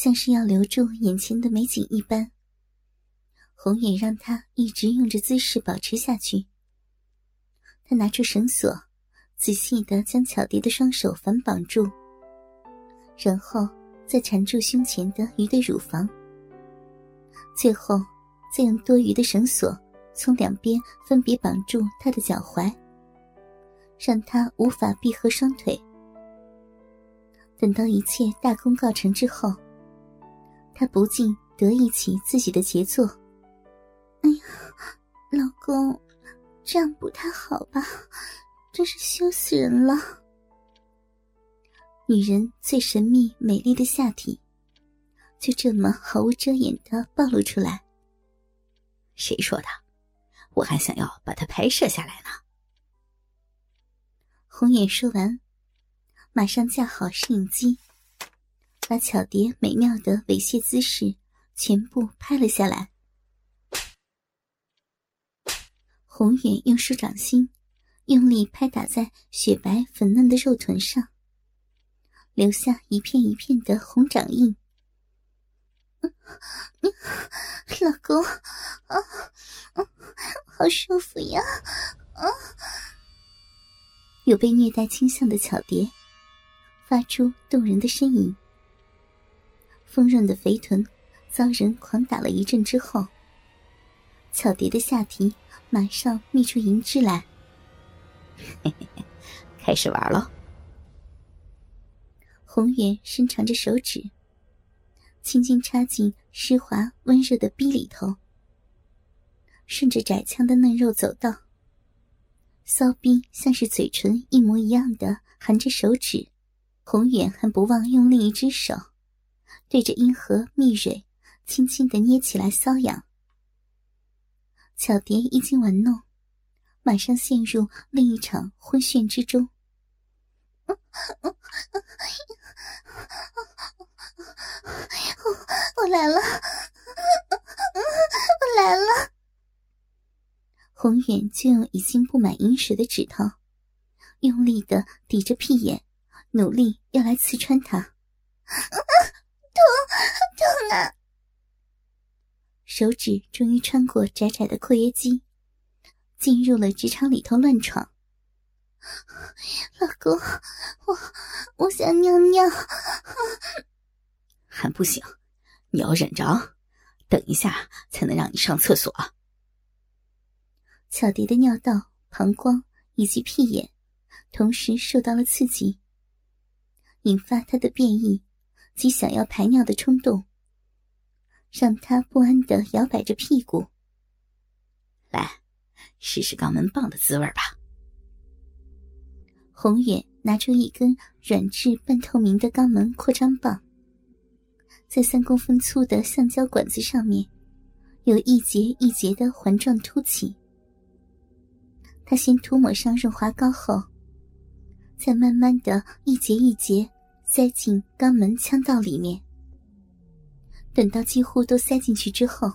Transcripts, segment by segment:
像是要留住眼前的美景一般。红远让他一直用着姿势保持下去。他拿出绳索，仔细的将巧蝶的双手反绑住，然后再缠住胸前的鱼的乳房，最后再用多余的绳索从两边分别绑住他的脚踝，让他无法闭合双腿。等到一切大功告成之后，他不禁得意起自己的杰作。哎呀，老公，这样不太好吧？真是羞死人了！女人最神秘美丽的下体，就这么毫无遮掩的暴露出来。谁说的？我还想要把它拍摄下来呢。红眼说完。马上架好摄影机，把巧蝶美妙的猥亵姿势全部拍了下来。宏远用手掌心用力拍打在雪白粉嫩的肉臀上，留下一片一片的红掌印。老公，啊，好舒服呀！啊，有被虐待倾向的巧蝶。发出动人的呻吟，丰润的肥臀遭人狂打了一阵之后，巧蝶的下体马上泌出银汁来。嘿嘿嘿，开始玩了。红远伸长着手指，轻轻插进湿滑温热的逼里头，顺着窄腔的嫩肉走道，骚逼像是嘴唇一模一样的含着手指。宏远还不忘用另一只手，对着阴核蜜蕊轻轻的捏起来搔痒。巧蝶一经玩弄，马上陷入另一场昏眩之中。我来了，我来了！宏远就用已经布满银水的指头，用力的抵着屁眼。努力要来刺穿他，啊！手指终于穿过窄窄的括约肌，进入了直肠里头乱闯。老公，我我想尿尿，还不行，你要忍着，等一下才能让你上厕所。巧蝶的尿道、膀胱以及屁眼同时受到了刺激。引发他的变异及想要排尿的冲动，让他不安的摇摆着屁股。来，试试肛门棒的滋味吧。宏远拿出一根软质半透明的肛门扩张棒，在三公分粗的橡胶管子上面，有一节一节的环状凸起。他先涂抹上润滑膏后。再慢慢的一节一节塞进肛门腔道里面，等到几乎都塞进去之后，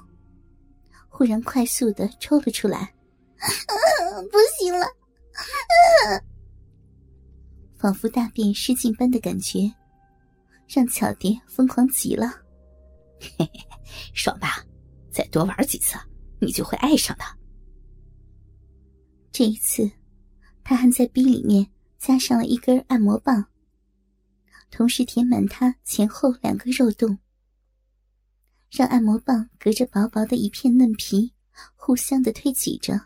忽然快速的抽了出来，不行了，仿佛大便失禁般的感觉，让巧蝶疯狂极了，嘿嘿，爽吧？再多玩几次，你就会爱上的。这一次，他还在逼里面。加上了一根按摩棒，同时填满他前后两个肉洞，让按摩棒隔着薄薄的一片嫩皮，互相的推挤着。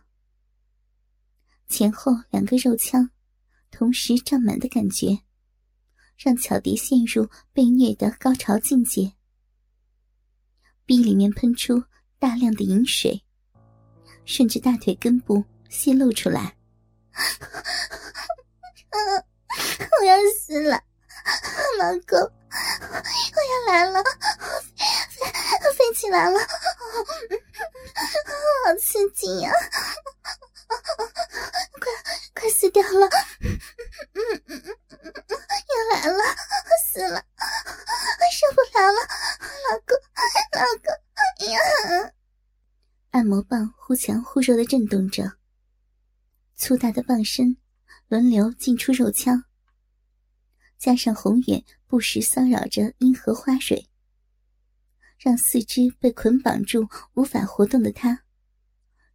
前后两个肉腔同时胀满的感觉，让巧蝶陷入被虐的高潮境界。壁里面喷出大量的饮水，顺着大腿根部泄露出来。我要死了，老公，老公，老公呀！按摩棒忽强忽弱的震动着，粗大的棒身。轮流进出肉腔，加上宏远不时骚扰着阴核花蕊，让四肢被捆绑住无法活动的他，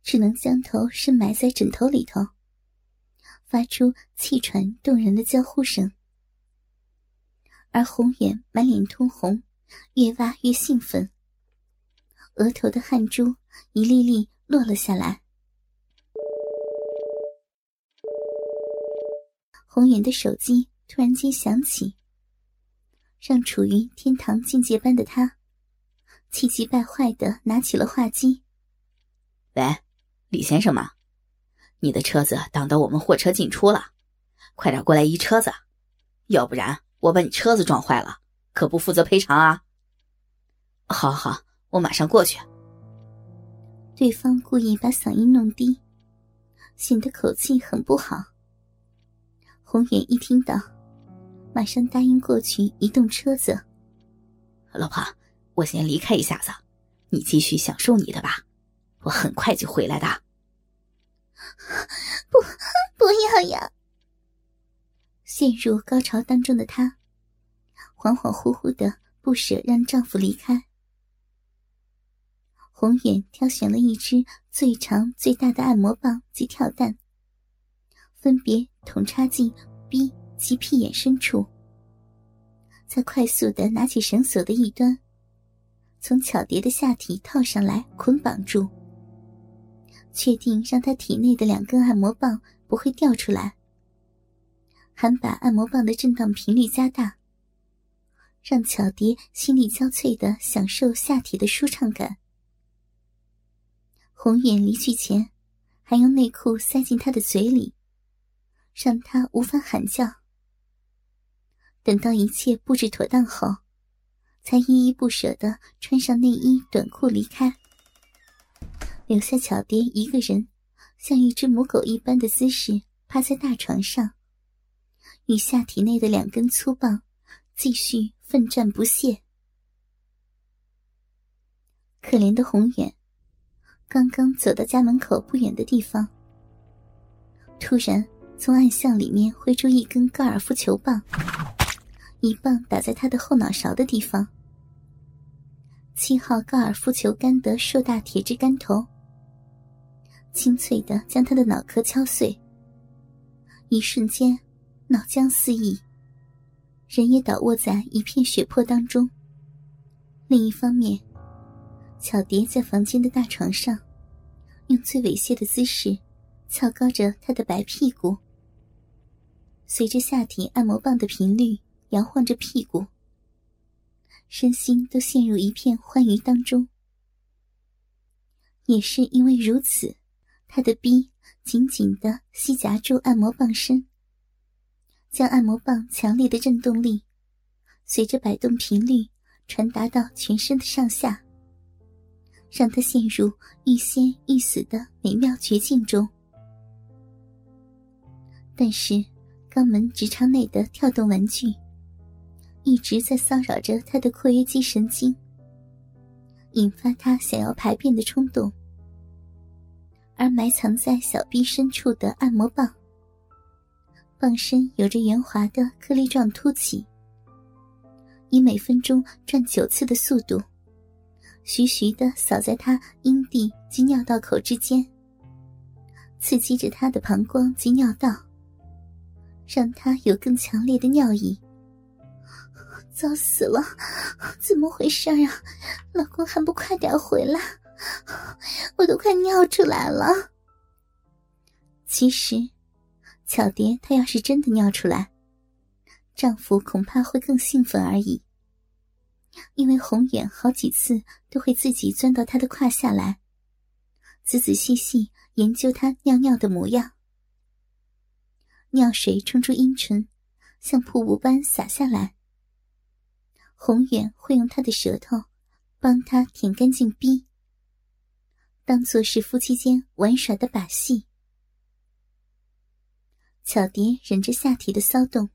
只能将头深埋在枕头里头，发出气喘动人的娇呼声。而红远满脸通红，越挖越兴奋，额头的汗珠一粒粒落了下来。红远的手机突然间响起，让处于天堂境界般的他，气急败坏的拿起了话机：“喂，李先生吗？你的车子挡到我们货车进出了，快点过来移车子，要不然我把你车子撞坏了，可不负责赔偿啊！”“好好，我马上过去。”对方故意把嗓音弄低，显得口气很不好。红远一听到，马上答应过去移动车子。老婆，我先离开一下子，你继续享受你的吧，我很快就回来的。不，不要呀！陷入高潮当中的他，恍恍惚惚的不舍让丈夫离开。红眼挑选了一支最长最大的按摩棒及跳蛋。分别捅插进 B 及屁眼深处，再快速的拿起绳索的一端，从巧蝶的下体套上来捆绑住，确定让她体内的两根按摩棒不会掉出来，还把按摩棒的震荡频率加大，让巧蝶心力交瘁的享受下体的舒畅感。红远离去前，还用内裤塞进他的嘴里。让他无法喊叫。等到一切布置妥当后，才依依不舍的穿上内衣短裤离开，留下巧蝶一个人，像一只母狗一般的姿势趴在大床上，与下体内的两根粗棒继续奋战不懈。可怜的宏远，刚刚走到家门口不远的地方，突然。从暗巷里面挥出一根高尔夫球棒，一棒打在他的后脑勺的地方。七号高尔夫球杆的硕大铁质杆头，清脆的将他的脑壳敲碎。一瞬间，脑浆四溢，人也倒卧在一片血泊当中。另一方面，巧蝶在房间的大床上，用最猥亵的姿势，翘高着他的白屁股。随着下体按摩棒的频率摇晃着屁股，身心都陷入一片欢愉当中。也是因为如此，他的逼紧紧的吸夹住按摩棒身，将按摩棒强烈的震动力随着摆动频率传达到全身的上下，让他陷入欲仙欲死的美妙绝境中。但是。肛门直肠内的跳动玩具，一直在骚扰着他的括约肌神经，引发他想要排便的冲动。而埋藏在小臂深处的按摩棒，棒身有着圆滑的颗粒状凸起，以每分钟转九次的速度，徐徐的扫在他阴蒂及尿道口之间，刺激着他的膀胱及尿道。让他有更强烈的尿意。糟死了，怎么回事啊？老公还不快点回来，我都快尿出来了。其实，巧蝶她要是真的尿出来，丈夫恐怕会更兴奋而已。因为宏远好几次都会自己钻到她的胯下来，仔仔细细研究她尿尿的模样。尿水冲出阴唇，像瀑布般洒下来。宏远会用他的舌头帮他舔干净逼，当做是夫妻间玩耍的把戏。巧蝶忍着下体的骚动，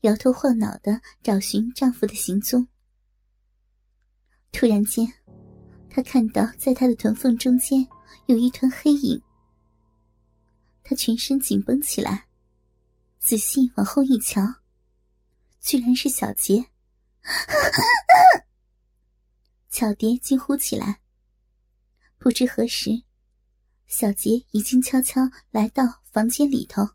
摇头晃脑的找寻丈夫的行踪。突然间，她看到在他的臀缝中间有一团黑影。他全身紧绷起来，仔细往后一瞧，居然是小杰。巧蝶惊呼起来。不知何时，小杰已经悄悄来到房间里头。